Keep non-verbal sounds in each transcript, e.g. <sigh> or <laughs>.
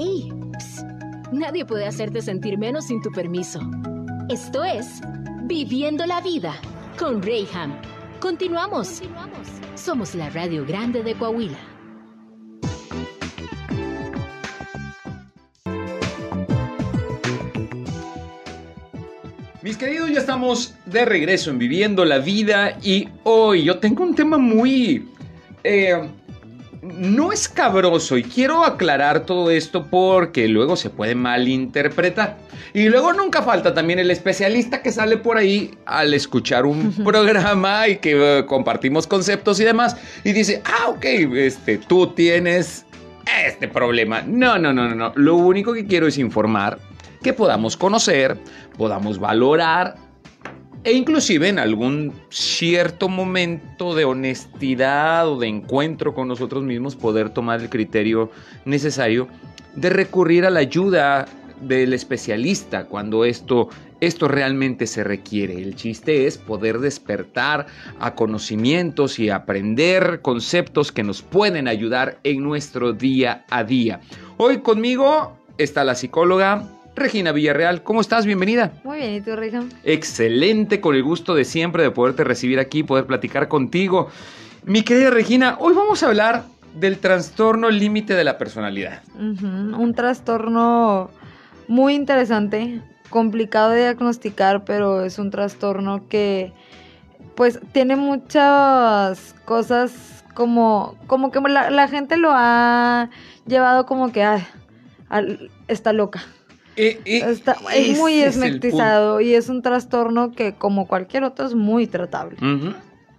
¡Ey! Psst. Nadie puede hacerte sentir menos sin tu permiso. Esto es Viviendo la Vida con Rayham. Continuamos. Somos la Radio Grande de Coahuila. Mis queridos, ya estamos de regreso en Viviendo la Vida y hoy yo tengo un tema muy... eh, no escabroso y quiero aclarar todo esto porque luego se puede malinterpretar. Y luego nunca falta también el especialista que sale por ahí al escuchar un programa y que eh, compartimos conceptos y demás y dice, ah, ok, este, tú tienes este problema. No, no, no, no, no. Lo único que quiero es informar que podamos conocer, podamos valorar e inclusive en algún cierto momento de honestidad o de encuentro con nosotros mismos poder tomar el criterio necesario de recurrir a la ayuda del especialista cuando esto, esto realmente se requiere. El chiste es poder despertar a conocimientos y aprender conceptos que nos pueden ayudar en nuestro día a día. Hoy conmigo está la psicóloga Regina Villarreal. ¿Cómo estás? Bienvenida. Muy bien, ¿y tú, Rija? Excelente, con el gusto de siempre de poderte recibir aquí, poder platicar contigo. Mi querida Regina, hoy vamos a hablar del trastorno límite de la personalidad. Un trastorno muy interesante, complicado de diagnosticar, pero es un trastorno que pues tiene muchas cosas como, como que la, la gente lo ha llevado como que ay, al- está loca. Eh, eh, Está, es muy es esmectizado y es un trastorno que como cualquier otro es muy tratable.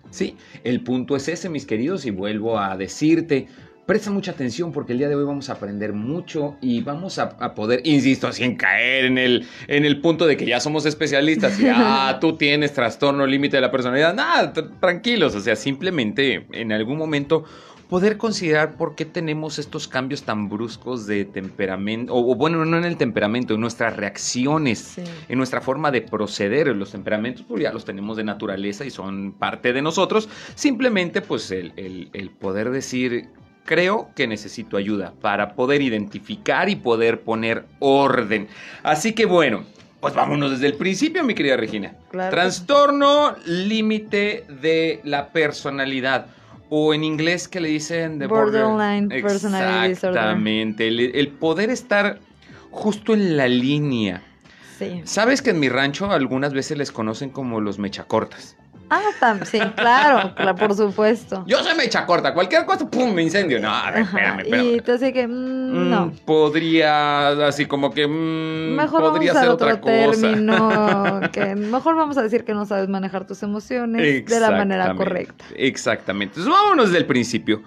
Sí, el punto es ese, mis queridos, y vuelvo a decirte, presta mucha atención porque el día de hoy vamos a aprender mucho y vamos a, a poder, insisto, sin caer en el, en el punto de que ya somos especialistas y, ah, <laughs> tú tienes trastorno límite de la personalidad. Nada, tr- tranquilos, o sea, simplemente en algún momento poder considerar por qué tenemos estos cambios tan bruscos de temperamento, o, o bueno, no en el temperamento, en nuestras reacciones Sí. en nuestra forma de proceder. Los temperamentos pues ya los tenemos de naturaleza y son parte de nosotros. Simplemente pues el, el- el poder decir, creo que necesito ayuda para poder identificar y poder poner orden. Así que bueno. Pues vámonos desde el principio, mi querida Regina. Claro. Trastorno límite de la personalidad. O en inglés que le dicen de Borderline personality disorder. Exactamente. El, el poder estar justo en la línea. Sí. ¿Sabes que en mi rancho algunas veces les conocen como los mechacortas? Ah, tam- sí, claro, claro, por supuesto. Yo soy mechacorta, cualquier cosa, ¡pum! me incendio. No, a ver, espérame, espérame. Y así que, mm, Mm, no. Podría, así como que. mm, Mejor vamos podría a ser otro otra cosa. término. <laughs> Que mejor vamos a decir que no sabes manejar tus emociones de la manera correcta. Exactamente. Entonces, vámonos del principio.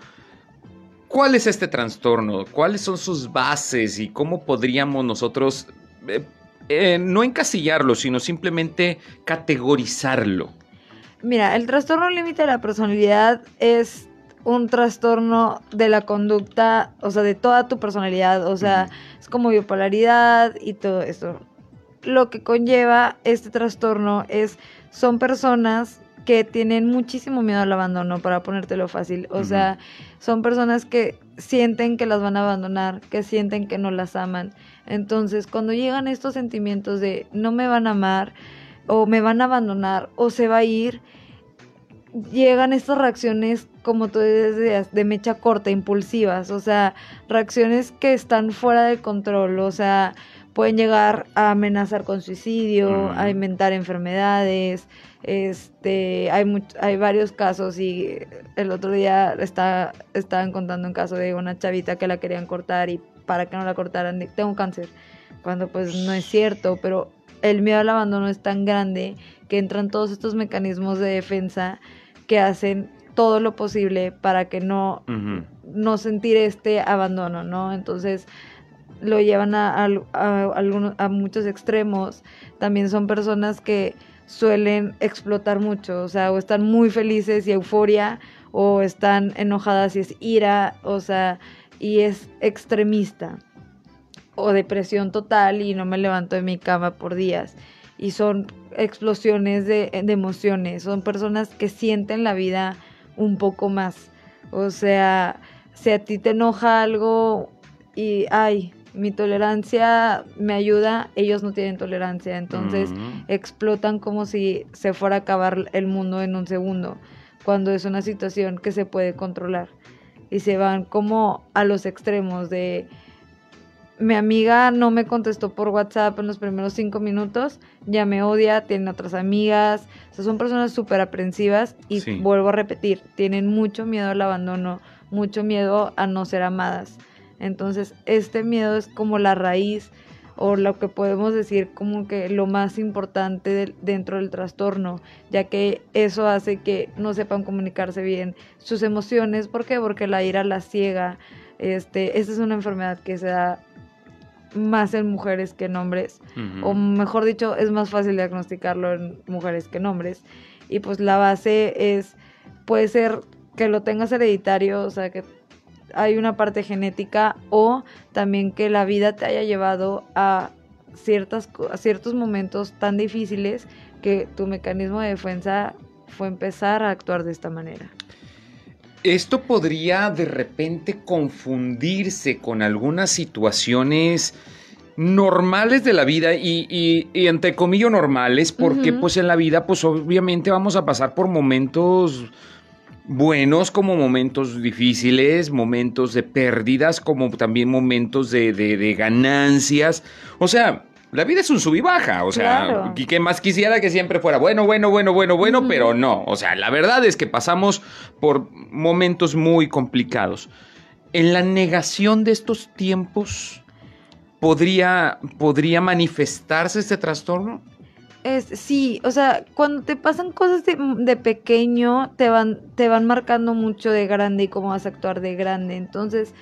¿Cuál es este trastorno? ¿Cuáles son sus bases y cómo podríamos nosotros eh, eh, no encasillarlo, sino simplemente categorizarlo? Mira, el trastorno límite de la personalidad es un trastorno de la conducta, o sea, de toda tu personalidad, o sea, Ujú. es como bipolaridad y todo eso. Lo que conlleva este trastorno es, son personas que tienen muchísimo miedo al abandono, para ponértelo fácil. O sea, son personas que sienten que las van a abandonar, que sienten que no las aman. Entonces, cuando llegan estos sentimientos de no me van a amar, o me van a abandonar, o se va a ir, llegan estas reacciones, como tú decías, de mecha corta, impulsivas, o sea, reacciones que están fuera de control, o sea, pueden llegar a amenazar con suicidio, a inventar enfermedades, este, hay much- hay varios casos y el otro día está, estaban contando un caso de una chavita que la querían cortar y para que no la cortaran, tengo cáncer, cuando pues no es cierto, pero el miedo al abandono es tan grande que entran todos estos mecanismos de defensa que hacen todo lo posible para que no, no sentir este abandono, ¿no? Entonces lo llevan a, a- a algunos, a muchos extremos. También son personas que suelen explotar mucho, o sea, o están muy felices y euforia, o están enojadas y es ira, o sea, y es extremista. O depresión total y no me levanto de mi cama por días. Y son explosiones de, de emociones, son personas que sienten la vida un poco más. O sea, si a ti te enoja algo y, ay, mi tolerancia me ayuda, ellos no tienen tolerancia, entonces Mm. explotan como si se fuera a acabar el mundo en un segundo, cuando es una situación que se puede controlar. Y se van como a los extremos de mi amiga no me contestó por WhatsApp en los primeros cinco minutos, ya me odia, tiene otras amigas, o sea, son personas súper aprensivas y Sí. vuelvo a repetir, tienen mucho miedo al abandono, mucho miedo a no ser amadas. Entonces, este miedo es como la raíz o lo que podemos decir como que lo más importante dentro del trastorno, ya que eso hace que no sepan comunicarse bien sus emociones. ¿Por qué? Porque la ira la ciega. Este, esta es una enfermedad que se da más en mujeres que en hombres, o mejor dicho, es más fácil diagnosticarlo en mujeres que en hombres. Y pues la base es, puede ser que lo tengas hereditario, o sea, que hay una parte genética, o también que la vida te haya llevado a, ciertas, a ciertos momentos tan difíciles que tu mecanismo de defensa fue empezar a actuar de esta manera. Esto podría de repente confundirse con algunas situaciones normales de la vida y, y, y entre comillas normales porque pues en la vida pues obviamente vamos a pasar por momentos buenos como momentos difíciles, momentos de pérdidas como también momentos de, de- de ganancias. O sea, la vida es un sub y baja, o sea, Claro. y que más quisiera que siempre fuera bueno, bueno, bueno, bueno, bueno, pero no. O sea, la verdad es que pasamos por momentos muy complicados. En la negación de estos tiempos, ¿podría, podría manifestarse este trastorno? Es, sí, o sea, cuando te pasan cosas de, de pequeño, te van, te van marcando mucho de grande y cómo vas a actuar de grande. Entonces,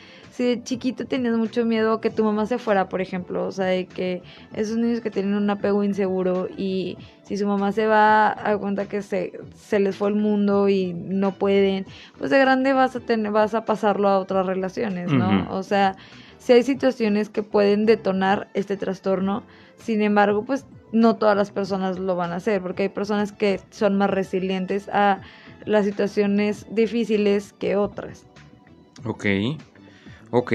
si de chiquito tenías mucho miedo que tu mamá se fuera, por ejemplo, o sea, de que esos niños que tienen un apego inseguro y si su mamá se va a cuenta que se, se les fue el mundo y no pueden, pues de grande vas a tener, vas a pasarlo a otras relaciones, ¿no? O sea, si hay situaciones que pueden detonar este trastorno, sin embargo, pues no todas las personas lo van a hacer, porque hay personas que son más resilientes a las situaciones difíciles que otras. Ok, ok.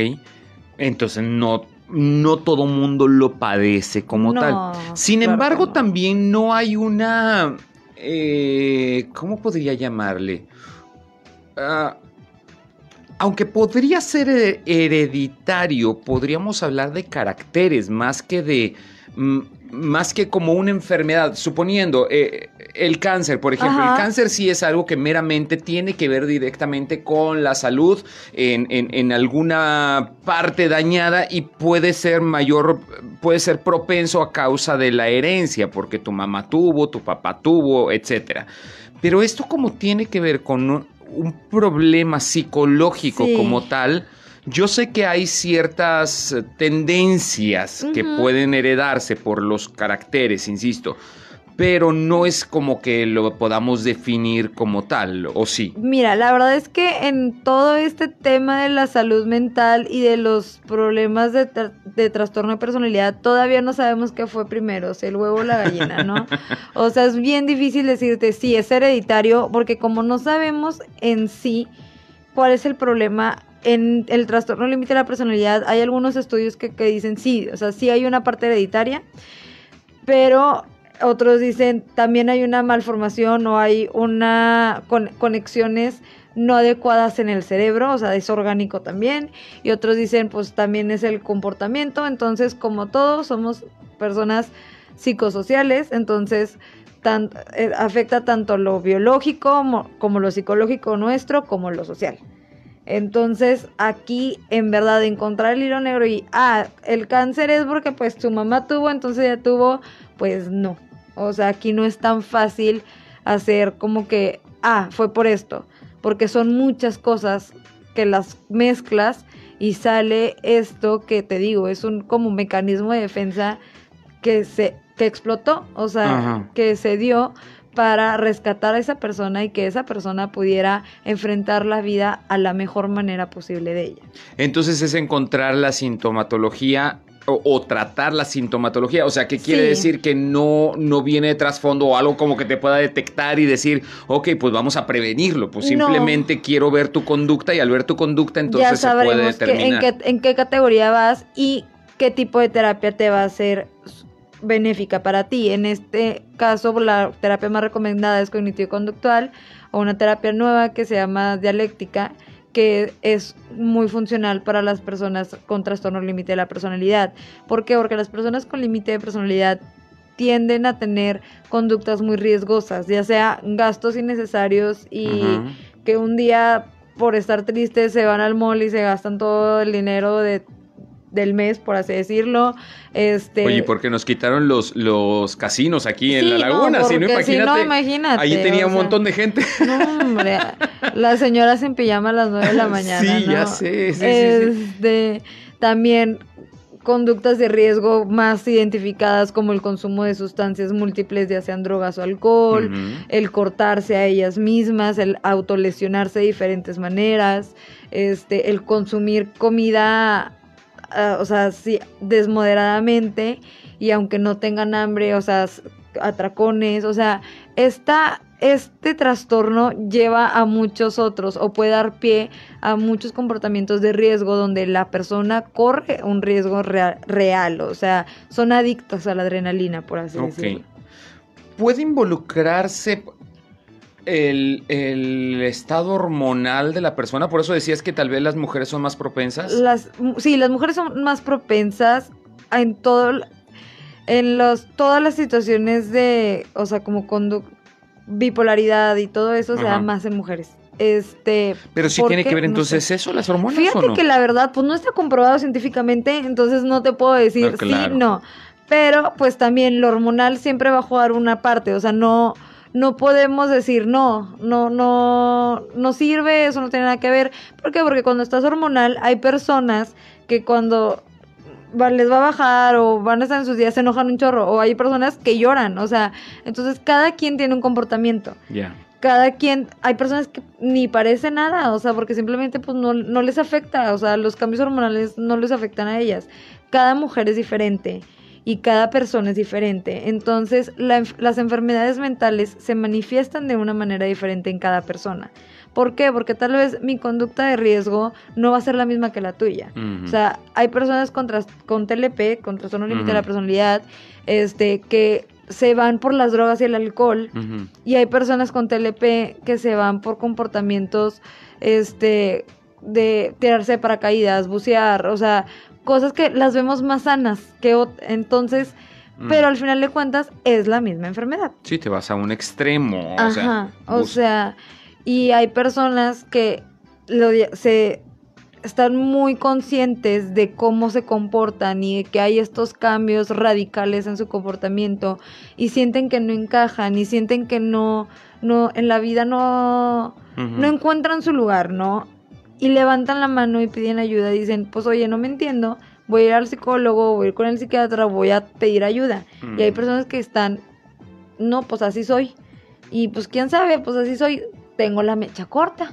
Entonces no, no todo mundo lo padece como No, tal. Sin claro embargo, no. también no hay una... eh, ¿Cómo podría llamarle? Ah, aunque podría ser he- hereditario, podríamos hablar de caracteres más que de... mm, más que como una enfermedad, suponiendo eh, el cáncer, por ejemplo, Ajá. el cáncer sí es algo que meramente tiene que ver directamente con la salud en, en- en alguna parte dañada y puede ser mayor, puede ser propenso a causa de la herencia, porque tu mamá tuvo, tu papá tuvo, etcétera. Pero esto como tiene que ver con un, un problema psicológico Sí. como tal, yo sé que hay ciertas tendencias que pueden heredarse por los caracteres, insisto, pero no es como que lo podamos definir como tal, ¿o sí? Mira, la verdad es que en todo este tema de la salud mental y de los problemas de, tra- de trastorno de personalidad, todavía no sabemos qué fue primero, si el huevo o la gallina, ¿no? <laughs> o sea, es bien difícil decirte si es hereditario, porque como no sabemos en sí cuál es el problema en el trastorno límite de la personalidad, hay algunos estudios que, que dicen sí, o sea, sí hay una parte hereditaria, pero otros dicen también hay una malformación o hay una con- conexiones no adecuadas en el cerebro, o sea, es orgánico también, y otros dicen pues también es el comportamiento, entonces como todos somos personas psicosociales, entonces eh, afecta tanto lo biológico mo- como lo psicológico nuestro como lo social. Entonces, aquí en verdad encontrar el hilo negro y, ah, el cáncer es porque pues tu mamá tuvo, entonces ya tuvo, pues no. O sea, aquí no es tan fácil hacer como que, ah, fue por esto, porque son muchas cosas que las mezclas y sale esto que te digo, es un como un mecanismo de defensa que se que explotó, o sea, Ajá. que se dio para rescatar a esa persona y que esa persona pudiera enfrentar la vida a la mejor manera posible de ella. Entonces es encontrar la sintomatología o, o tratar la sintomatología. O sea, ¿qué quiere Sí. decir? Que no, no viene de trasfondo o algo como que te pueda detectar y decir, ok, pues vamos a prevenirlo. Pues No. simplemente quiero ver tu conducta y al ver tu conducta entonces ya se puede sabremos que- en, determinar. qué, en qué categoría vas y qué tipo de terapia te va a ser benéfica para ti. En este caso, la terapia más recomendada es cognitivo-conductual o una terapia nueva que se llama dialéctica que es muy funcional para las personas con trastorno límite de la personalidad. ¿Por qué? Porque las personas con límite de personalidad tienden a tener conductas muy riesgosas, ya sea gastos innecesarios y que un día por estar tristes se van al mall y se gastan todo el dinero de del mes, por así decirlo. Este... Oye, porque nos quitaron los, los casinos aquí en la laguna, si, no, imagínate, imagínate. Ahí tenía un montón de gente. No, hombre, las señoras en pijama a las nueve de la <laughs> mañana. Sí, ya sé, sí, este, También conductas de riesgo más identificadas como el consumo de sustancias múltiples, ya sean drogas o alcohol, el cortarse a ellas mismas, el autolesionarse de diferentes maneras, este, el consumir comida Ah, o sea, sí, desmoderadamente y aunque no tengan hambre, o sea, atracones, o sea, esta, este trastorno lleva a muchos otros o puede dar pie a muchos comportamientos de riesgo donde la persona corre un riesgo real, o sea, son adictos a la adrenalina, por así decirlo. ¿Puede involucrarse, el, estado hormonal de la persona? Por eso decías que tal vez las mujeres son más propensas. Las, sí, las mujeres son más propensas en todo, en los, todas las situaciones de, o sea, como bipolaridad y todo eso se da más en mujeres. Este, pero sí tiene que ver entonces eso, las hormonas. Fíjate que la verdad, pues no está comprobado científicamente, entonces no te puedo decir sí, no. Pero pues también lo hormonal siempre va a jugar una parte, o sea, no, no podemos decir no, no, no, no sirve, eso no tiene nada que ver. ¿Por qué? Porque cuando estás hormonal hay personas que cuando les va a bajar o van a estar en sus días se enojan un chorro o hay personas que lloran, o sea, entonces cada quien tiene un comportamiento. Ya. Cada quien, hay personas que ni parece nada, o sea, porque simplemente pues no, no les afecta, o sea, los cambios hormonales no les afectan a ellas. Cada mujer es diferente y cada persona es diferente. Entonces, las enfermedades mentales se manifiestan de una manera diferente en cada persona. ¿Por qué? Porque tal vez mi conducta de riesgo no va a ser la misma que la tuya. O sea, hay personas con, con TLP, con trastorno límite de la personalidad, este, que se van por las drogas y el alcohol. Y hay personas con TLP que se van por comportamientos, este, de tirarse de paracaídas, bucear, o sea, cosas que las vemos más sanas que entonces, mm. pero al final de cuentas es la misma enfermedad. Sí, te vas a un extremo. Ajá, o sea, o sea y hay personas que lo, se están muy conscientes de cómo se comportan y de que hay estos cambios radicales en su comportamiento y sienten que no encajan y sienten que no, no en la vida no, no encuentran su lugar, ¿no? Y levantan la mano y piden ayuda, dicen, pues oye, no me entiendo, voy a ir al psicólogo, voy a ir con el psiquiatra, voy a pedir ayuda. Y hay mm. personas que están, no, pues así soy. Y pues quién sabe, pues así soy, tengo la mecha corta.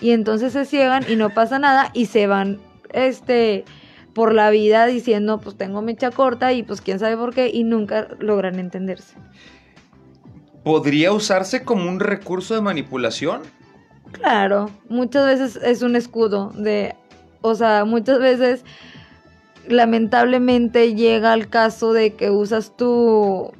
Y entonces se ciegan y no pasa nada y se van, este, por la vida diciendo, pues tengo mecha corta y pues quién sabe por qué y nunca logran entenderse. ¿Podría usarse como un recurso de manipulación? Claro, muchas veces es un escudo de, o sea, muchas veces lamentablemente llega el caso de que usas tu,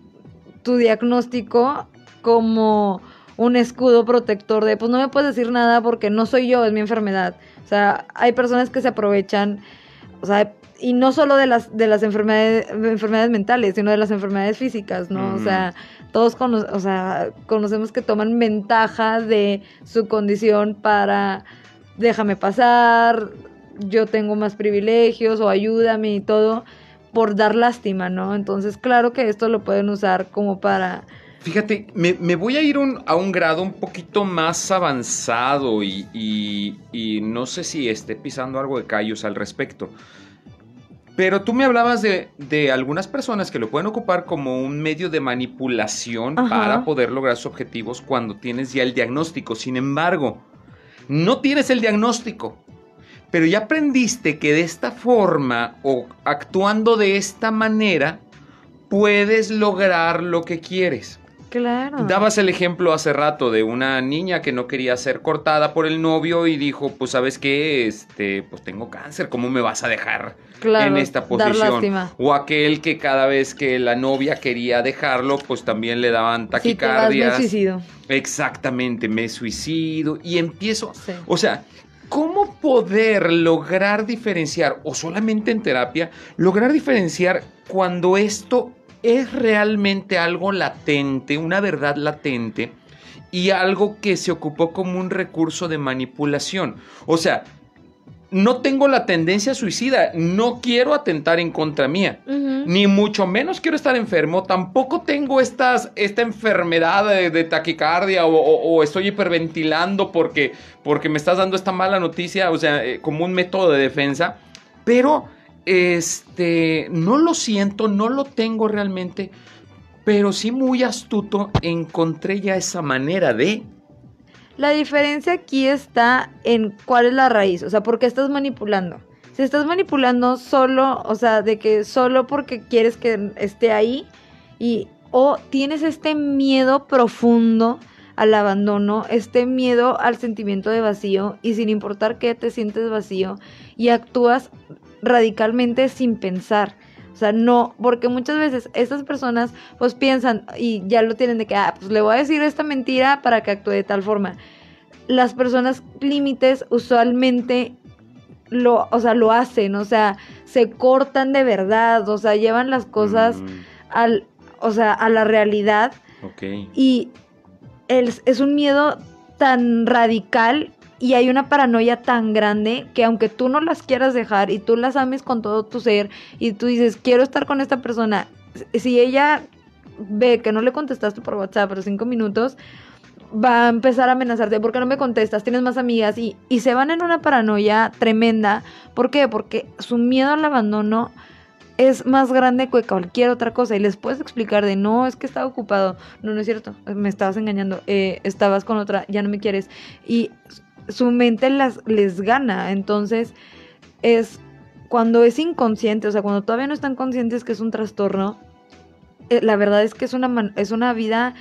tu diagnóstico como un escudo protector de, pues no me puedes decir nada porque no soy yo, es mi enfermedad. O sea, hay personas que se aprovechan, o sea, y no solo de las, de las enfermedades, enfermedades mentales, sino de las enfermedades físicas, ¿no? O sea, todos o sea, conocemos que toman ventaja de su condición para déjame pasar, yo tengo más privilegios o ayúdame y todo por dar lástima, ¿no? Entonces, claro que esto lo pueden usar como para... Fíjate, me, voy a ir a un grado un poquito más avanzado y, y no sé si esté pisando algo de callos al respecto. Pero tú me hablabas de, algunas personas que lo pueden ocupar como un medio de manipulación para poder lograr sus objetivos cuando tienes ya el diagnóstico. Sin embargo, no tienes el diagnóstico, pero ya aprendiste que de esta forma o actuando de esta manera puedes lograr lo que quieres. Claro. Dabas el ejemplo hace rato de una niña que no quería ser cortada por el novio y dijo, pues sabes qué, este, pues tengo cáncer, ¿cómo me vas a dejar Claro, en esta posición? O aquel que cada vez que la novia quería dejarlo, pues también le daban vas, me taquicardias. suicido. Exactamente, me suicido y empiezo, Sí. o sea, ¿cómo poder lograr diferenciar, o solamente en terapia, lograr diferenciar cuando esto es realmente algo latente, una verdad latente, y algo que se ocupó como un recurso de manipulación? O sea, no tengo la tendencia suicida, no quiero atentar en contra mía ni mucho menos quiero estar enfermo, tampoco tengo estas, esta enfermedad de, de taquicardia o, o- o estoy hiperventilando porque, porque me estás dando esta mala noticia, o sea, eh, como un método de defensa, pero este, no lo siento, no lo tengo realmente, pero sí muy astuto encontré ya esa manera de... La diferencia aquí está en cuál es la raíz, o sea, por qué estás manipulando. Si estás manipulando solo, o sea, de que solo porque quieres que esté ahí y o tienes este miedo profundo al abandono, este miedo al sentimiento de vacío y sin importar qué te sientes vacío y actúas radicalmente sin pensar. O sea, no, porque muchas veces estas personas pues piensan y ya lo tienen de que, ah, pues le voy a decir esta mentira para que actúe de tal forma. Las personas límites usualmente lo, o sea, lo hacen, o sea, se cortan de verdad, o sea, llevan las cosas Mm, al, o sea, a la realidad ok. y el- es un miedo tan radical y hay una paranoia tan grande que aunque tú no las quieras dejar y tú las ames con todo tu ser y tú dices, quiero estar con esta persona, si ella ve que no le contestaste por WhatsApp por cinco minutos, va a empezar a amenazarte, ¿por qué no me contestas? Tienes más amigas y, y se van en una paranoia tremenda. ¿Por qué? Porque su miedo al abandono es más grande que cualquier otra cosa y les puedes explicar de no, es que estaba ocupado, no, no es cierto, me estabas engañando, eh, estabas con otra, ya no me quieres y su mente las, les gana, entonces es cuando es inconsciente, o sea, cuando todavía no están conscientes que es un trastorno, eh, la verdad es que es una, es una vida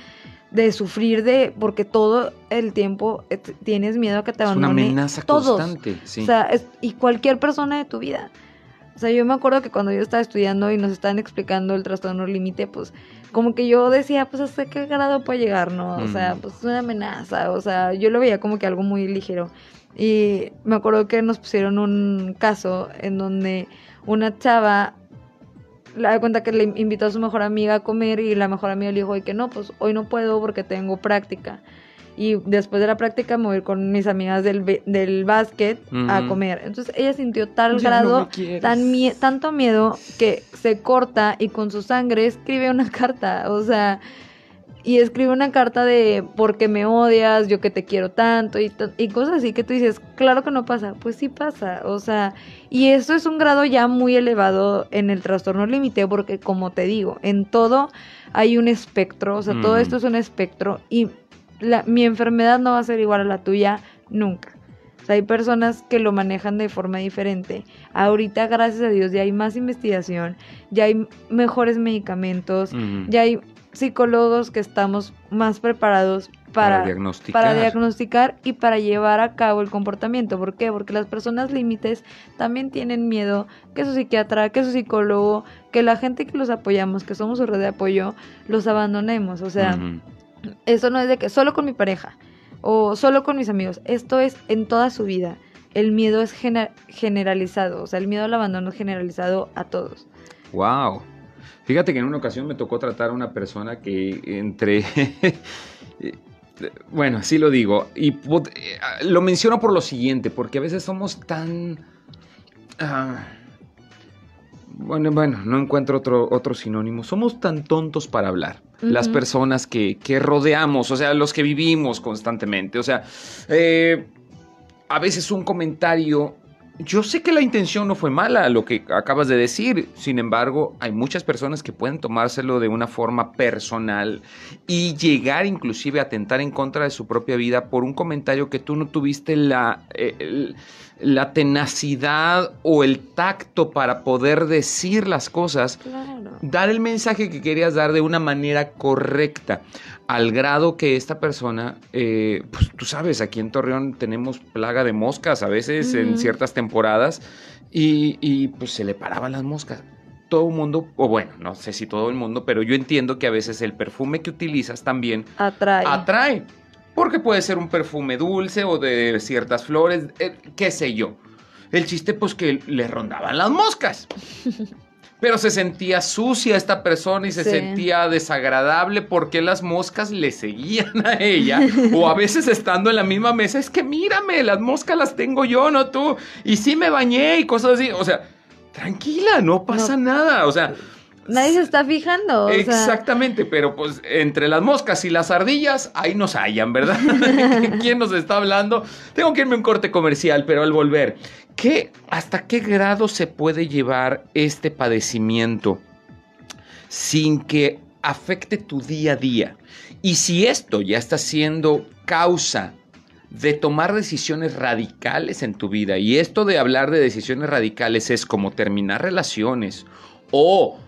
de sufrir de, porque todo el tiempo eh, tienes miedo a que te Es una amenaza todos. constante. Sí. O sea, es- y cualquier persona de tu vida. O sea, yo me acuerdo que cuando yo estaba estudiando y nos estaban explicando el trastorno límite, pues como que yo decía, pues hasta qué grado puede llegar, ¿no? O sea, pues es una amenaza, o sea, yo lo veía como que algo muy ligero. Y me acuerdo que nos pusieron un caso en donde una chava le da cuenta que le invitó a su mejor amiga a comer y la mejor amiga le dijo "Oye, que no, pues hoy no puedo porque tengo práctica. Y después de la práctica me voy a ir con mis amigas del, del básquet a comer. Entonces ella sintió tal Ya grado, tan mie- tanto miedo que se corta y con su sangre escribe una <laughs> carta. O sea, y escribe una carta de porque me odias, yo que te quiero tanto y, y cosas así que tú dices, claro que no pasa, pues sí pasa, o sea, y esto es un grado ya muy elevado en el trastorno límite porque como te digo, en todo hay un espectro, o sea, todo esto es un espectro y la, mi enfermedad no va a ser igual a la tuya nunca. O sea, hay personas que lo manejan de forma diferente. Ahorita, gracias a Dios, ya hay más investigación, ya hay mejores medicamentos, ya hay psicólogos que estamos más preparados para, para, diagnosticar. para diagnosticar y para llevar a cabo el comportamiento. ¿Por qué? Porque las personas límites también tienen miedo que su psiquiatra, que su psicólogo, que la gente que los apoyamos, que somos su red de apoyo, los abandonemos. O sea. Eso no es de que solo con mi pareja o solo con mis amigos. Esto es en toda su vida. El miedo es gener- generalizado, o sea, el miedo al abandono es generalizado a todos. Wow. Fíjate que en una ocasión me tocó tratar a una persona que entre... <laughs> bueno, así lo digo. Y eh, lo menciono por lo siguiente, porque a veces somos tan... ah, bueno, bueno, no encuentro otro, otro sinónimo. Somos tan tontos para hablar. Las personas que, que rodeamos, o sea, los que vivimos constantemente. O sea, eh, a veces un comentario yo sé que la intención no fue mala, lo que acabas de decir. Sin embargo, hay muchas personas que pueden tomárselo de una forma personal y llegar inclusive a atentar en contra de su propia vida por un comentario que tú no tuviste la, eh, el- la tenacidad o el tacto para poder decir las cosas Claro. dar el mensaje que querías dar de una manera correcta, al grado que esta persona, eh, pues tú sabes, aquí en Torreón tenemos plaga de moscas a veces en ciertas temporadas y, y, pues se le paraban las moscas. Todo el mundo, o bueno, no sé si todo el mundo, pero yo entiendo que a veces el perfume que utilizas también Atrae. atrae. Porque puede ser un perfume dulce o de ciertas flores, eh, qué sé yo. El chiste pues que le rondaban las moscas. <laughs> Pero se sentía sucia esta persona y se Sí. sentía desagradable porque las moscas le seguían a ella. o a veces estando en la misma mesa, es que mírame, las moscas las tengo yo, no tú. Y sí me bañé y cosas así. O sea, tranquila, no pasa nada. O sea, Nadie se está fijando. o sea, Exactamente, pero pues entre las moscas y las ardillas, ahí nos hallan, ¿verdad? <laughs> ¿Quién nos está hablando? Tengo que irme a un corte comercial, pero al volver, ¿qué, ¿hasta qué grado se puede llevar este padecimiento sin que afecte tu día a día? Y si esto ya está siendo causa de tomar decisiones radicales en tu vida, y esto de hablar de decisiones radicales es como terminar relaciones o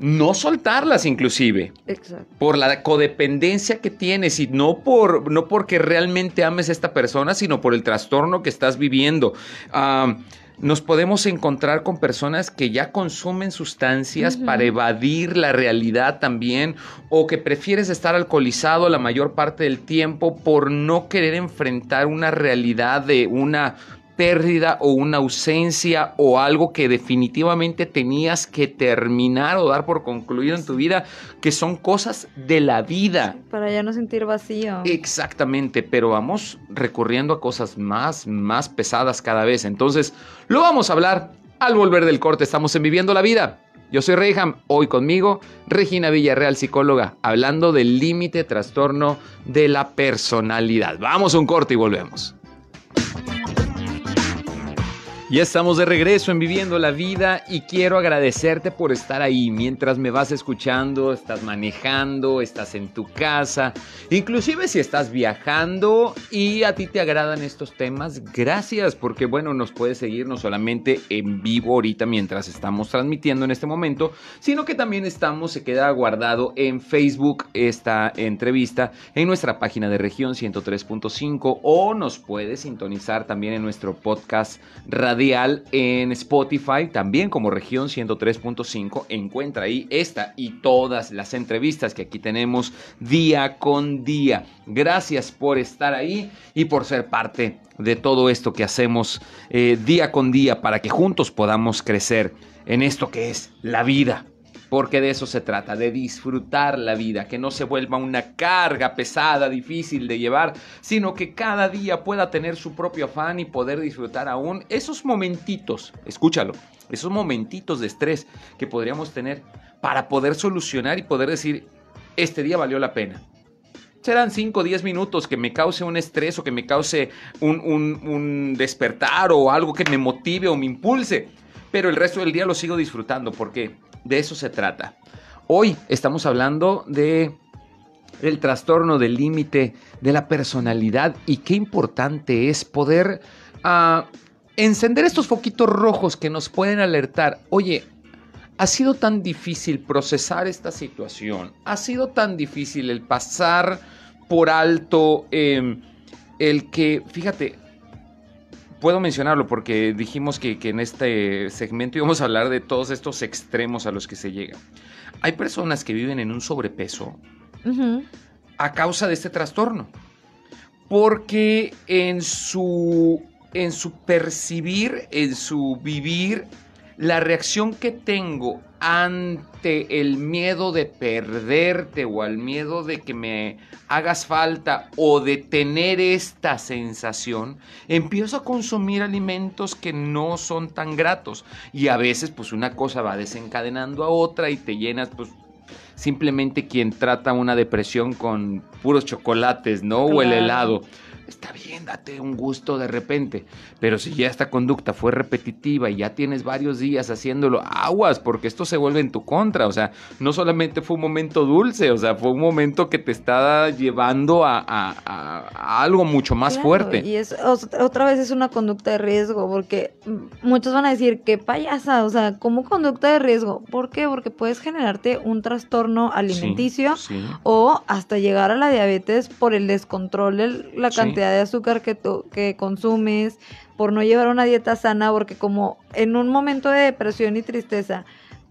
no soltarlas inclusive Exacto. por la codependencia que tienes y no por no porque realmente ames a esta persona, sino por el trastorno que estás viviendo. Ah, nos podemos encontrar con personas que ya consumen sustancias para evadir la realidad también o que prefieres estar alcoholizado la mayor parte del tiempo por no querer enfrentar una realidad de una pérdida o una ausencia o algo que definitivamente tenías que terminar o dar por concluido en tu vida, que son cosas de la vida. Para ya no sentir vacío. Exactamente, pero vamos recurriendo a cosas más, más pesadas cada vez. Entonces, lo vamos a hablar al volver del corte. Estamos en Viviendo la Vida. Yo soy Reyham, hoy conmigo Regina Villarreal, psicóloga, hablando del límite trastorno de la personalidad. Vamos a un corte y volvemos. Ya estamos de regreso en Viviendo la Vida y quiero agradecerte por estar ahí. Mientras me vas escuchando, estás manejando, estás en tu casa, inclusive si estás viajando y a ti te agradan estos temas, gracias porque bueno, nos puedes seguir no solamente en vivo ahorita mientras estamos transmitiendo en este momento, sino que también estamos, se queda guardado en Facebook esta entrevista en nuestra página de región 103.5 o nos puedes sintonizar también en nuestro podcast en Spotify, también como región 103.5. Encuentra ahí esta y todas las entrevistas que aquí tenemos día con día. Gracias por estar ahí y por ser parte de todo esto que hacemos eh, día con día para que juntos podamos crecer en esto que es la vida. Porque de eso se trata, de disfrutar la vida, que no se vuelva una carga pesada, difícil de llevar, sino que cada día pueda tener su propio afán y poder disfrutar aún esos momentitos, escúchalo, esos momentitos de estrés que podríamos tener para poder solucionar y poder decir, este día valió la pena. Serán 5 o 10 minutos que me cause un estrés o que me cause un, un- un despertar o algo que me motive o me impulse, pero el resto del día lo sigo disfrutando porque de eso se trata. Hoy estamos hablando de el trastorno del límite de la personalidad y qué importante es poder ah, encender estos foquitos rojos que nos pueden alertar. Oye, ha sido tan difícil procesar esta situación, ha sido tan difícil el pasar por alto eh, el que, fíjate, puedo mencionarlo porque dijimos que, que en este segmento íbamos a hablar de todos estos extremos a los que se llega. Hay personas que viven en un sobrepeso a causa de este trastorno. Porque en su, en su percibir, en su vivir, la reacción que tengo ante el miedo de perderte o al miedo de que me hagas falta o de tener esta sensación, empiezo a consumir alimentos que no son tan gratos. Y a veces pues una cosa va desencadenando a otra y te llenas pues simplemente quien trata una depresión con puros chocolates, ¿no? O el helado. Está bien, date un gusto de repente. Pero si ya esta conducta fue repetitiva y ya tienes varios días haciéndolo, aguas, porque esto se vuelve en tu contra. O sea, no solamente fue un momento dulce, o sea, fue un momento que te está llevando a, a- a- a algo mucho más Claro, fuerte. Y es otra vez es una conducta de riesgo, porque muchos van a decir que payasa, o sea, ¿cómo conducta de riesgo? ¿Por qué? Porque puedes generarte un trastorno alimenticio Sí, sí. o hasta llegar a la diabetes por el descontrol de la Sí. cantidad de azúcar que, que consumes, por no llevar una dieta sana, porque como en un momento de depresión y tristeza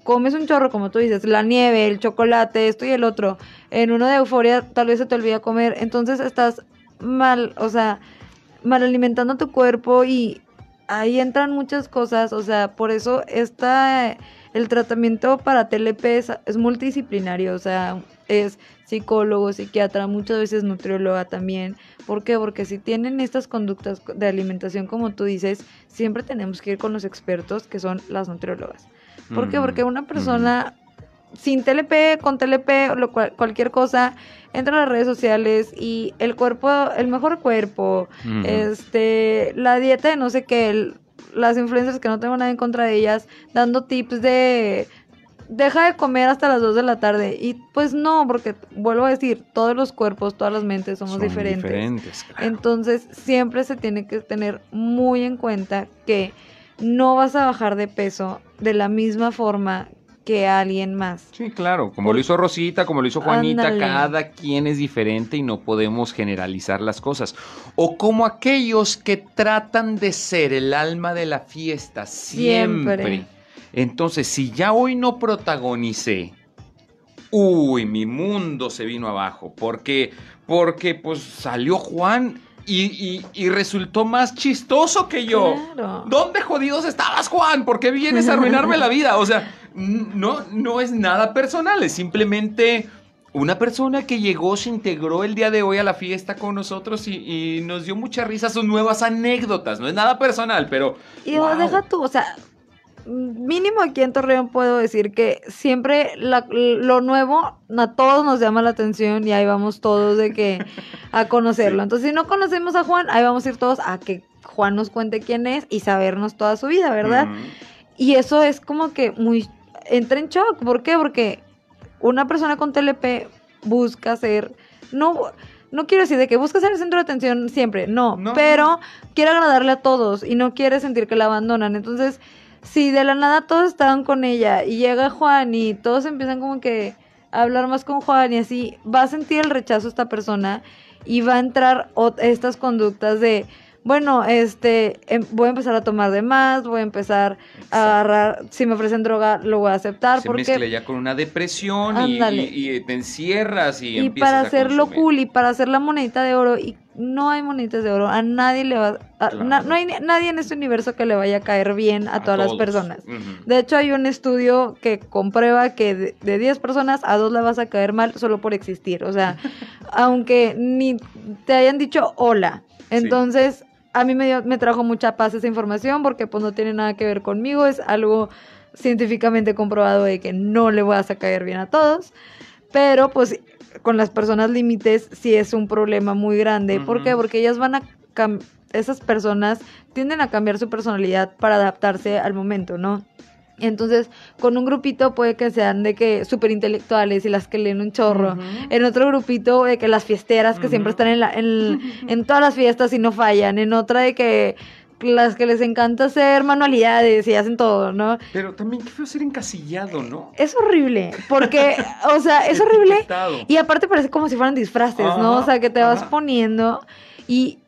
comes un chorro, como tú dices, la nieve, el chocolate, esto y el otro, en uno de euforia tal vez se te olvida comer, entonces estás mal, o sea, mal alimentando tu cuerpo y ahí entran muchas cosas, o sea, por eso está el tratamiento para TLP es, es multidisciplinario, o sea, es psicólogo, psiquiatra, muchas veces nutrióloga también. ¿Por qué? Porque si tienen estas conductas de alimentación como tú dices, siempre tenemos que ir con los expertos que son las nutriólogas. ¿Por qué? Porque una persona sin TLP, con TLP, lo cual- cualquier cosa, entra a las redes sociales y el cuerpo, el mejor cuerpo, este, la dieta de no sé qué, el- las influencers que no tengo nada en contra de ellas, dando tips de deja de comer hasta las 2 de la tarde. Y pues no, porque vuelvo a decir, todos los cuerpos, todas las mentes somos Son diferentes. diferentes, claro. Entonces, siempre se tiene que tener muy en cuenta que no vas a bajar de peso de la misma forma que alguien más. Sí, claro, como lo hizo Rosita, como lo hizo Juanita, Ándale. cada quien es diferente y no podemos generalizar las cosas. O como aquellos que tratan de ser el alma de la fiesta siempre. Siempre. Entonces, si ya hoy no protagonicé, uy, mi mundo se vino abajo, porque, porque pues salió Juan y, y- y resultó más chistoso que yo. Claro. ¿Dónde jodidos estabas, Juan? ¿Por qué vienes a arruinarme la vida? O sea, no, no es nada personal, es simplemente una persona que llegó, se integró el día de hoy a la fiesta con nosotros y, y nos dio mucha risa sus nuevas anécdotas. No es nada personal, pero... Y wow. deja tú, o sea, mínimo aquí en Torreón puedo decir que siempre la- lo nuevo a todos nos llama la atención y ahí vamos todos de que a conocerlo. Sí. Entonces, si no conocemos a Juan, ahí vamos a ir todos a que Juan nos cuente quién es y sabernos toda su vida, ¿verdad? Y eso es como que muy... Entra en shock. ¿Por qué? Porque una persona con TLP busca ser... No, no quiero decir de que busca ser el centro de atención siempre, no, No, pero quiere agradarle a todos y no quiere sentir que la abandonan. Entonces, si de la nada todos estaban con ella y llega Juan y todos empiezan como que a hablar más con Juan y así, va a sentir el rechazo esta persona y va a entrar estas conductas de, bueno, este, em- voy a empezar a tomar de más, voy a empezar a agarrar, si me ofrecen droga, lo voy a aceptar, Se porque... mezcla ya con una depresión y, Ándale. y- y te encierras y, Y empiezas para a hacerlo consumir. cool y para hacer la monedita de oro, y no hay moneditas de oro, a nadie le va, a- Claro. na- no hay nadie en este universo que le vaya a caer bien a, todas las personas. De hecho, hay un estudio que comprueba que de, de 10 personas a 2 le vas a caer mal solo por existir. O sea, <laughs> aunque ni te hayan dicho hola. Entonces, a mí me, dio- me trajo mucha paz esa información porque pues no tiene nada que ver conmigo. Es algo científicamente comprobado de que no le vas a caer bien a todos. Pero pues con las personas límites sí es un problema muy grande. ¿Por qué? Porque ellas van a... esas personas tienden a cambiar su personalidad para adaptarse al momento, ¿no? Entonces, con un grupito puede que sean de que súper intelectuales y las que leen un chorro. En otro grupito de que las fiesteras que siempre están en, la- en, <laughs> en todas las fiestas y no fallan. En otra de que las que les encanta hacer manualidades y hacen todo, ¿no? Pero también qué feo ser encasillado, ¿no? Es horrible, porque, o sea, <laughs> es horrible. Y aparte parece como si fueran disfraces, ¿no? O sea, que te vas poniendo y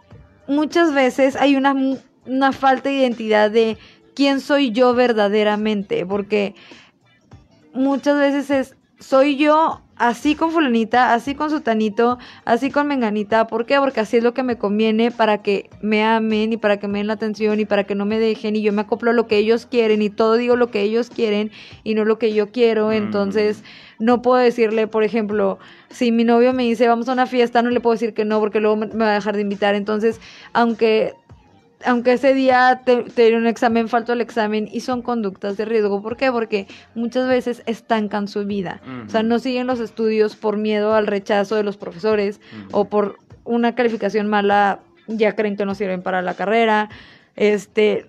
muchas veces hay una, una falta de identidad de quién soy yo verdaderamente, porque muchas veces es, soy yo así con fulanita, así con sutanito, así con menganita, ¿por qué? Porque así es lo que me conviene para que me amen y para que me den la atención y para que no me dejen y yo me acoplo a lo que ellos quieren y todo digo lo que ellos quieren y no lo que yo quiero, Mm. entonces no puedo decirle, por ejemplo, si mi novio me dice vamos a una fiesta, no le puedo decir que no porque luego me me va a dejar de invitar. Entonces, aunque aunque ese día te, te dieron un examen, faltó el examen y son conductas de riesgo. ¿Por qué? Porque muchas veces estancan su vida. O sea, no siguen los estudios por miedo al rechazo de los profesores o por una calificación mala, ya creen que no sirven para la carrera. Este,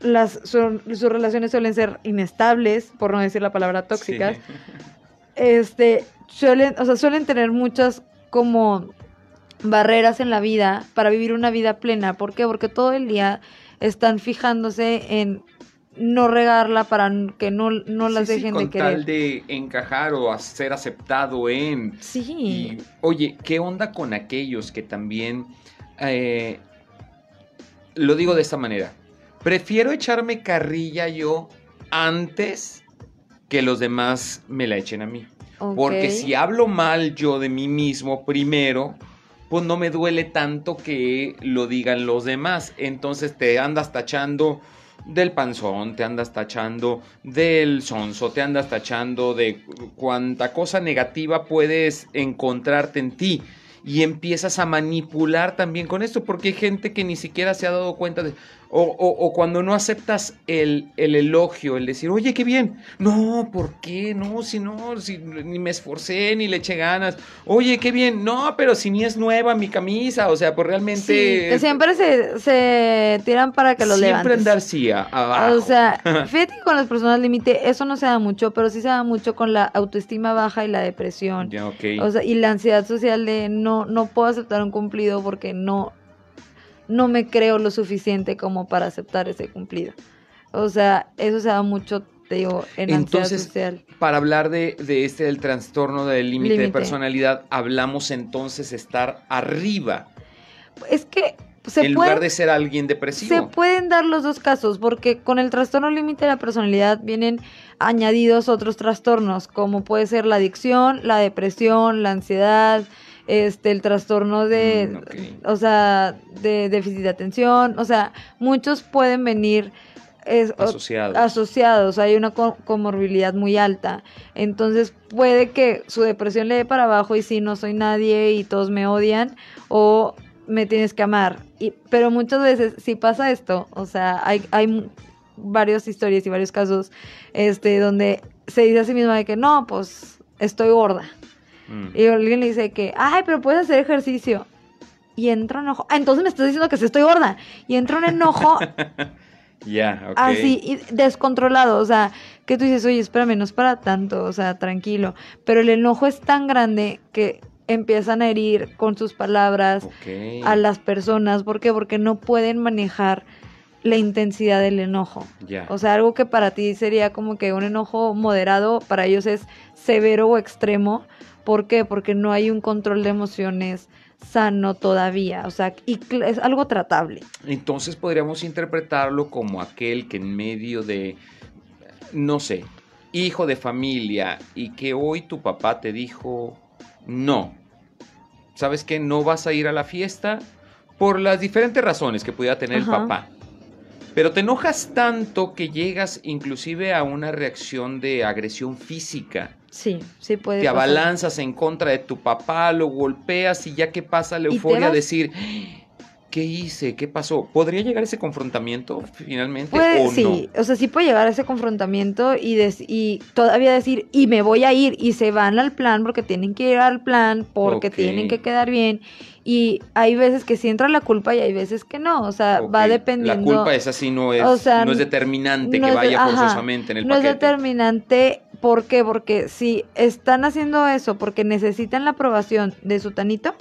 las, su- sus relaciones suelen ser inestables, por no decir la palabra tóxicas Sí. <laughs> este, suelen, o sea, suelen tener muchas como barreras en la vida para vivir una vida plena. ¿Por qué? Porque todo el día están fijándose en no regarla para que no, no las Sí, sí, dejen con de querer. tal de encajar o a ser aceptado en... Sí, Y, oye, ¿qué onda con aquellos que también... eh, lo digo de esta manera. Prefiero echarme carrilla yo antes que los demás me la echen a mí. Porque si hablo mal yo de mí mismo primero, pues no me duele tanto que lo digan los demás. Entonces te andas tachando del panzón, te andas tachando del sonso, te andas tachando de cuánta cosa negativa puedes encontrarte en ti. Y empiezas a manipular también con esto, porque hay gente que ni siquiera se ha dado cuenta de... O, o- o cuando no aceptas el, el elogio, el decir, oye, qué bien. No, ¿por qué? No, si no, si ni me esforcé, ni le eché ganas. Oye, qué bien. No, pero si ni es nueva mi camisa, o sea, pues realmente... Sí, que siempre se, se tiran para que los Siempre levantes. andar sí a- abajo. O sea, <laughs> fíjate que con las personas límite eso no se da mucho, pero sí se da mucho con la autoestima baja y la depresión. Ya, ok. O sea, y la ansiedad social de no, no puedo aceptar un cumplido porque no, no me creo lo suficiente como para aceptar ese cumplido. O sea, eso se da mucho, te digo, en Entonces, ansiedad social. Para hablar de, de este del trastorno del límite de personalidad, hablamos entonces estar arriba, Es que se en puede, lugar de ser alguien se depresivo. pueden dar los dos casos, porque con el trastorno límite de la personalidad vienen añadidos otros trastornos, como puede ser la adicción, la depresión, la ansiedad, este, el trastorno de, Mm, o sea, de déficit de atención, o sea, muchos pueden venir es, Asociados. asociados, hay una co- comorbilidad muy alta. Entonces puede que su depresión le dé para abajo y si no soy nadie y todos me odian o me tienes que amar. Y, pero muchas veces si pasa esto, o sea, hay, hay varias historias y varios casos este, donde se dice a sí misma de que no, pues estoy gorda. Mm. Y alguien le dice que, ay, pero puedes hacer ejercicio. Y entra un enojo. Ah, entonces me estás diciendo que sí estoy gorda. Y entra un enojo <laughs> Ya, ok. así, y descontrolado, o sea, que tú dices, oye, espérame, no es para tanto, o sea, tranquilo, pero el enojo es tan grande que empiezan a herir con sus palabras a las personas, ¿por qué? Porque no pueden manejar la intensidad del enojo. O sea, algo que para ti sería como que un enojo moderado, para ellos es severo o extremo. ¿Por qué? Porque no hay un control de emociones sano todavía. O sea, y es algo tratable. Entonces podríamos interpretarlo como aquel que en medio de, no sé, hijo de familia y que hoy tu papá te dijo, no, ¿sabes qué? No vas a ir a la fiesta por las diferentes razones que pudiera tener Ajá. el papá. Pero te enojas tanto que llegas inclusive a una reacción de agresión física. Sí, sí puede Te pasar. abalanzas en contra de tu papá, lo golpeas y ya que pasa la ¿Y te euforia, decir, ¿qué hice? ¿Qué pasó? ¿Podría llegar ese confrontamiento finalmente Puede- o sí, o sea, sí puede llegar ese confrontamiento y, des- y todavía decir, y me voy a ir, y se van al plan porque tienen que ir al plan, porque tienen que quedar bien. Y hay veces que sí entra la culpa y hay veces que no, o sea, no? va dependiendo. La culpa es así, no es, o sea, no es determinante no que es de- vaya ajá, forzosamente en el no es paquete. determinante, ¿por qué? Porque si están haciendo eso porque necesitan la aprobación de su tanito,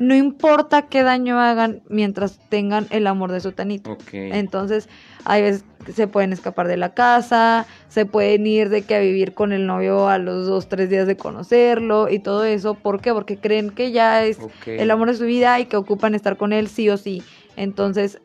No importa qué daño hagan mientras tengan el amor de su tanito. Entonces, hay veces que se pueden escapar de la casa, se pueden ir de que a vivir con el novio a los dos, tres días de conocerlo y todo eso. ¿Por qué? Porque creen que ya es el amor de su vida y que ocupan estar con él sí o sí. Entonces,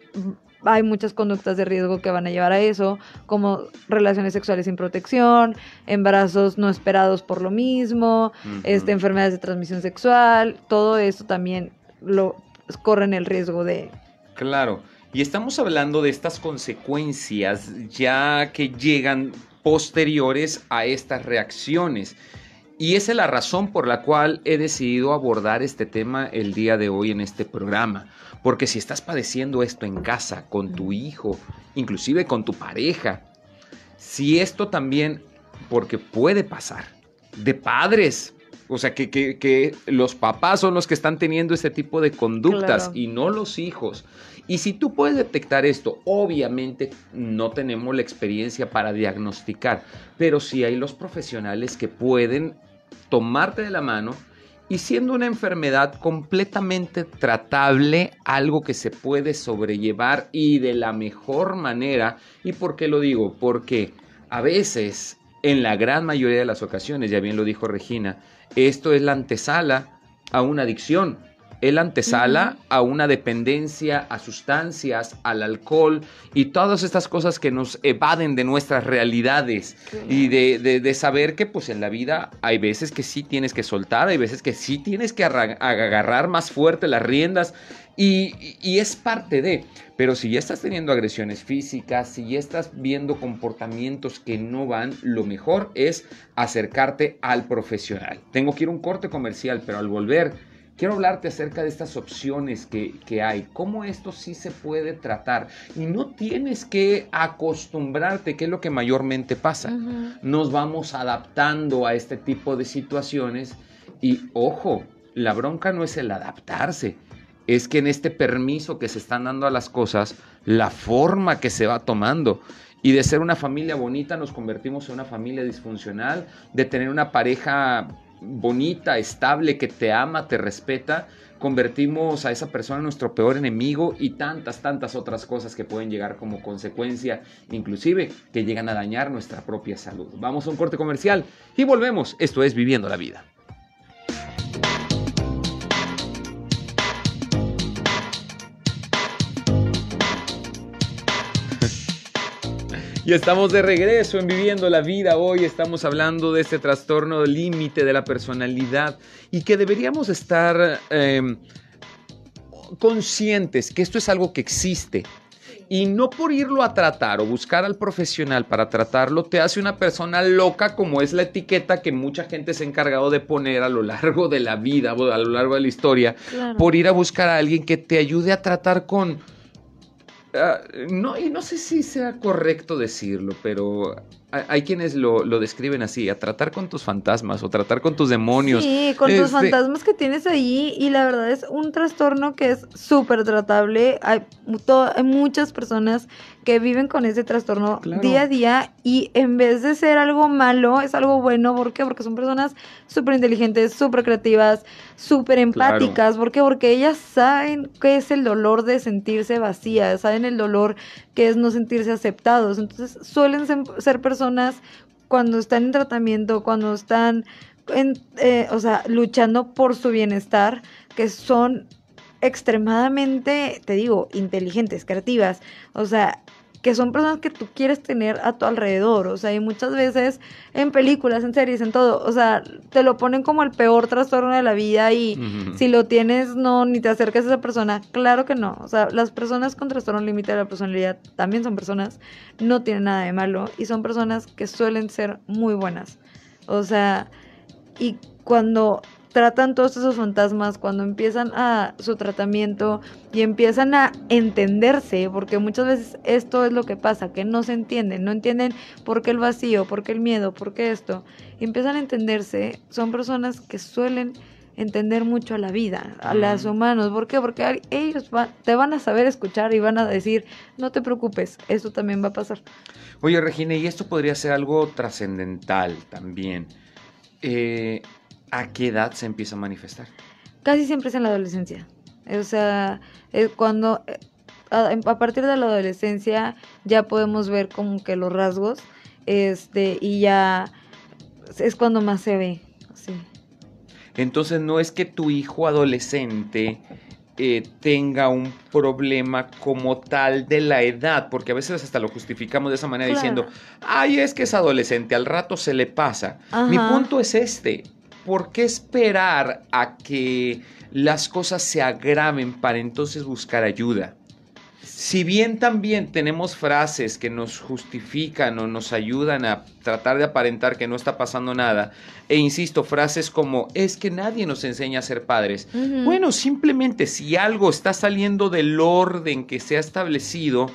hay muchas conductas de riesgo que van a llevar a eso, como relaciones sexuales sin protección, embarazos no esperados por lo mismo, este, enfermedades de transmisión sexual, todo eso también lo corren el riesgo de... Claro. Y estamos hablando de estas consecuencias ya que llegan posteriores a estas reacciones. Y esa es la razón por la cual he decidido abordar este tema el día de hoy en este programa. Porque si estás padeciendo esto en casa, con tu hijo, inclusive con tu pareja, si esto también, porque puede pasar, de padres, o sea, que, los papás son los que están teniendo este tipo de conductas y no los hijos. Y si tú puedes detectar esto, obviamente no tenemos la experiencia para diagnosticar, pero sí hay los profesionales que pueden tomarte de la mano y siendo una enfermedad completamente tratable, algo que se puede sobrellevar y de la mejor manera. ¿Y por qué lo digo? Porque a veces, en la gran mayoría de las ocasiones, ya bien lo dijo Regina, esto es la antesala a una adicción el antesala a una dependencia a sustancias, al alcohol y todas estas cosas que nos evaden de nuestras realidades y de, saber que pues en la vida hay veces que sí tienes que soltar, hay veces que sí tienes que agarrar más fuerte las riendas y, y, es parte de, pero si ya estás teniendo agresiones físicas, si ya estás viendo comportamientos que no van, lo mejor es acercarte al profesional. Tengo que ir a un corte comercial, pero al volver Quiero hablarte acerca de estas opciones que, hay, cómo esto sí se puede tratar. Y no tienes que acostumbrarte, que es lo que mayormente pasa. Nos vamos adaptando a este tipo de situaciones y ojo, la bronca no es el adaptarse, es que en este permiso que se están dando a las cosas, la forma que se va tomando. Y de ser una familia bonita nos convertimos en una familia disfuncional, de tener una pareja bonita, estable, que te ama, te respeta, convertimos a esa persona en nuestro peor enemigo y tantas, tantas otras cosas que pueden llegar como consecuencia, inclusive que llegan a dañar nuestra propia salud. Vamos a un corte comercial y volvemos. Esto es Viviendo la Vida. Y estamos de regreso en Viviendo la Vida. Hoy estamos hablando de este trastorno límite de la personalidad y que deberíamos estar em, conscientes que esto es algo que existe. Y no por irlo a tratar o buscar al profesional para tratarlo te hace una persona loca como es la etiqueta que mucha gente se ha encargado de poner a lo largo de la vida, a lo largo de la historia, por ir a buscar a alguien que te ayude a tratar con Ah, no, y no sé si sea correcto decirlo, pero hay quienes lo, describen así, a tratar con tus fantasmas o tratar con tus demonios. Sí, con tus este fantasmas que tienes ahí y la verdad es un trastorno que es súper tratable. Hay, hay, muchas personas que viven con ese trastorno día a día y en vez de ser algo malo, es algo bueno. ¿Por qué? Porque son personas súper inteligentes, súper creativas, súper empáticas. ¿Por qué? Porque ellas saben qué es el dolor de sentirse vacías, saben el dolor que es no sentirse aceptados. Entonces suelen ser personas personas cuando están en tratamiento, cuando están, en, eh, o sea, luchando por su bienestar, que son extremadamente, te digo, inteligentes, creativas, o sea, que son personas que tú quieres tener a tu alrededor, o sea, y muchas veces en películas, en series, en todo, o sea, te lo ponen como el peor trastorno de la vida y si lo tienes, no, ni te acerques a esa persona, claro que no, o sea, las personas con trastorno límite de la personalidad también son personas, no tienen nada de malo y son personas que suelen ser muy buenas, o sea, y cuando tratan todos esos fantasmas, cuando empiezan a su tratamiento y empiezan a entenderse, porque muchas veces esto es lo que pasa, que no se entienden, no entienden por qué el vacío, por qué el miedo, por qué esto, y empiezan a entenderse, son personas que suelen entender mucho a la vida, a los humanos. ¿Por qué? Porque ellos te van a saber escuchar y van a decir, no te preocupes, esto también va a pasar. Oye, Regina, y esto podría ser algo trascendental también. Eh, ¿A qué edad se empieza a manifestar? Casi siempre es en la adolescencia. O sea, cuando eh, a, partir de la adolescencia ya podemos ver como que los rasgos, este, y ya es cuando más se ve. Sí. Entonces no es que tu hijo adolescente eh, tenga un problema como tal de la edad, porque a veces hasta lo justificamos de esa manera diciendo, ay, es que es adolescente, al rato se le pasa. Mi punto es este, ¿por qué esperar a que las cosas se agraven para entonces buscar ayuda? Si bien también tenemos frases que nos justifican o nos ayudan a tratar de aparentar que no está pasando nada, e insisto, frases como es que nadie nos enseña a ser padres. Bueno, simplemente si algo está saliendo del orden que se ha establecido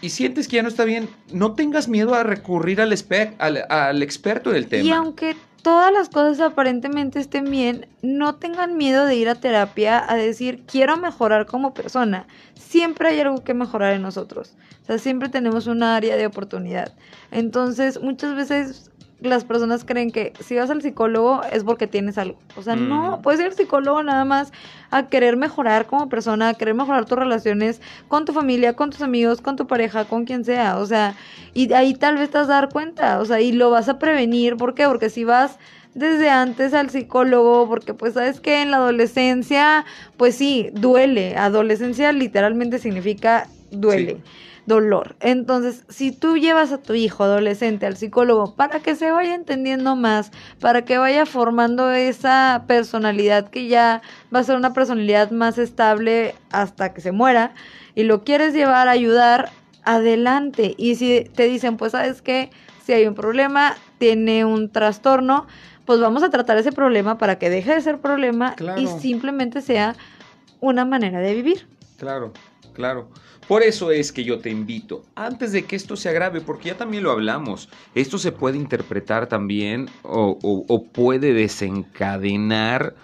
y sientes que ya no está bien, no tengas miedo a recurrir al, al, al experto del tema. Y aunque todas las cosas aparentemente estén bien, no tengan miedo de ir a terapia a decir, quiero mejorar como persona. Siempre hay algo que mejorar en nosotros. O sea, siempre tenemos una área de oportunidad. Entonces, muchas veces las personas creen que si vas al psicólogo es porque tienes algo. O sea, no, puedes ir al psicólogo nada más a querer mejorar como persona, a querer mejorar tus relaciones con tu familia, con tus amigos, con tu pareja, con quien sea. O sea, y ahí tal vez te vas a dar cuenta, o sea, y lo vas a prevenir. ¿Por qué? Porque si vas desde antes al psicólogo, porque pues sabes que en la adolescencia, pues sí, duele. Adolescencia literalmente significa duele. Sí. Dolor. Entonces, si tú llevas a tu hijo adolescente al psicólogo para que se vaya entendiendo más, para que vaya formando esa personalidad que ya va a ser una personalidad más estable hasta que se muera, y lo quieres llevar a ayudar, adelante. Y si te dicen, pues sabes que si hay un problema, tiene un trastorno, pues vamos a tratar ese problema para que deje de ser problema Claro. y simplemente sea una manera de vivir. Claro, claro. Por eso es que yo te invito, antes de que esto se agrave, porque ya también lo hablamos, esto se puede interpretar también o, o- o puede desencadenar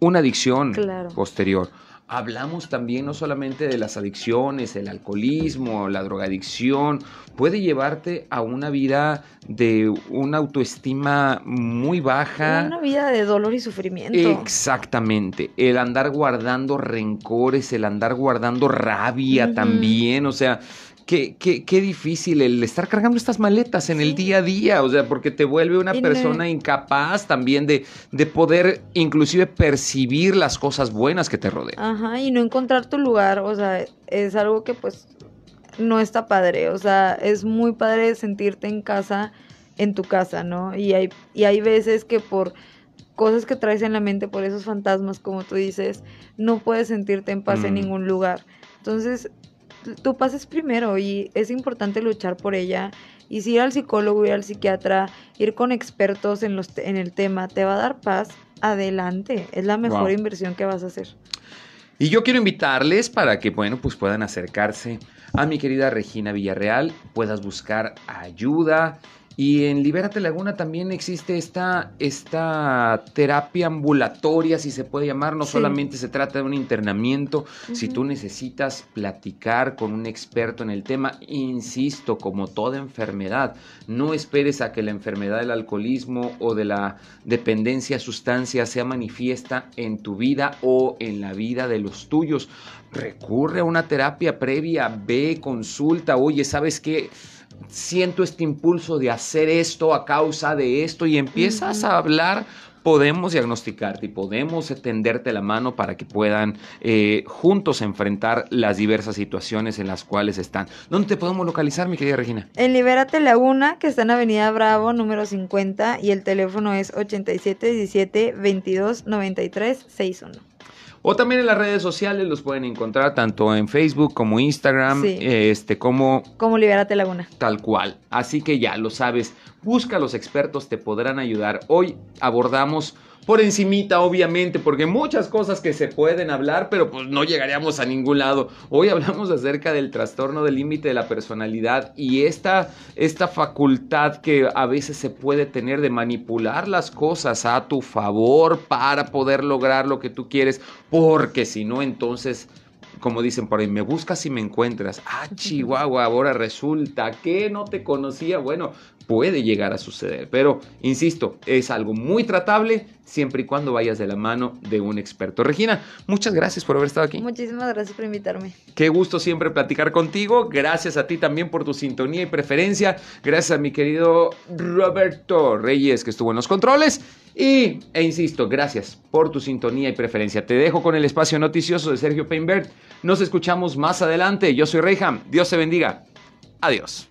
una adicción Claro. posterior. Hablamos también no solamente de las adicciones, el alcoholismo, la drogadicción, puede llevarte a una vida de una autoestima muy baja. Una vida de dolor y sufrimiento. Exactamente, el andar guardando rencores, el andar guardando rabia también, o sea, qué, qué, qué difícil el estar cargando estas maletas en el día a día, o sea, porque te vuelve una Y no- persona incapaz también de, de poder inclusive percibir las cosas buenas que te rodean. Ajá, y no encontrar tu lugar, o sea, es algo que pues no está padre, o sea, es muy padre sentirte en casa, en tu casa, ¿no? Y hay, y hay veces que por cosas que traes en la mente, por esos fantasmas, como tú dices, no puedes sentirte en paz en Mm. ningún lugar. Entonces, tu paz es primero y es importante luchar por ella. Y si ir al psicólogo, ir al psiquiatra, ir con expertos en, los en el tema, te va a dar paz, adelante. Es la mejor Wow. inversión que vas a hacer. Y yo quiero invitarles para que, bueno, pues puedan acercarse a mi querida Regina Villarreal, puedas buscar ayuda. Y en Libérate Laguna también existe esta, esta terapia ambulatoria, si se puede llamar. No Sí. solamente se trata de un internamiento. Si tú necesitas platicar con un experto en el tema, insisto, como toda enfermedad, no esperes a que la enfermedad del alcoholismo o de la dependencia a sustancias sea manifiesta en tu vida o en la vida de los tuyos. Recurre a una terapia previa, ve, consulta, oye, ¿sabes qué? Siento este impulso de hacer esto a causa de esto y empiezas a hablar podemos diagnosticarte y podemos tenderte la mano para que puedan eh, juntos enfrentar las diversas situaciones en las cuales están. ¿Dónde te podemos localizar, mi querida Regina? En Libérate Laguna, que está en Avenida Bravo, número 50, y el teléfono es 8717 2293 61. O también en las redes sociales los pueden encontrar tanto en Facebook como Instagram, Sí. este como Como Libérate Laguna. tal cual. Así que ya lo sabes, busca a los expertos, te podrán ayudar. Hoy abordamos por encimita, obviamente, porque muchas cosas que se pueden hablar, pero pues no llegaríamos a ningún lado. Hoy hablamos acerca del trastorno del límite de la personalidad y esta, esta facultad que a veces se puede tener de manipular las cosas a tu favor para poder lograr lo que tú quieres, porque si no, entonces como dicen por ahí, me buscas y me encuentras. Ah, <laughs> Chihuahua, ahora resulta que no te conocía. Bueno, puede llegar a suceder, pero insisto, es algo muy tratable siempre y cuando vayas de la mano de un experto. Regina, muchas gracias por haber estado aquí. Muchísimas gracias por invitarme. Qué gusto siempre platicar contigo. Gracias a ti también por tu sintonía y preferencia. Gracias a mi querido Roberto Reyes que estuvo en los controles. Y, e insisto, gracias por tu sintonía y preferencia. Te dejo con el espacio noticioso de Sergio Peinbert. Nos escuchamos más adelante. Yo soy Reyham. Dios te bendiga. Adiós.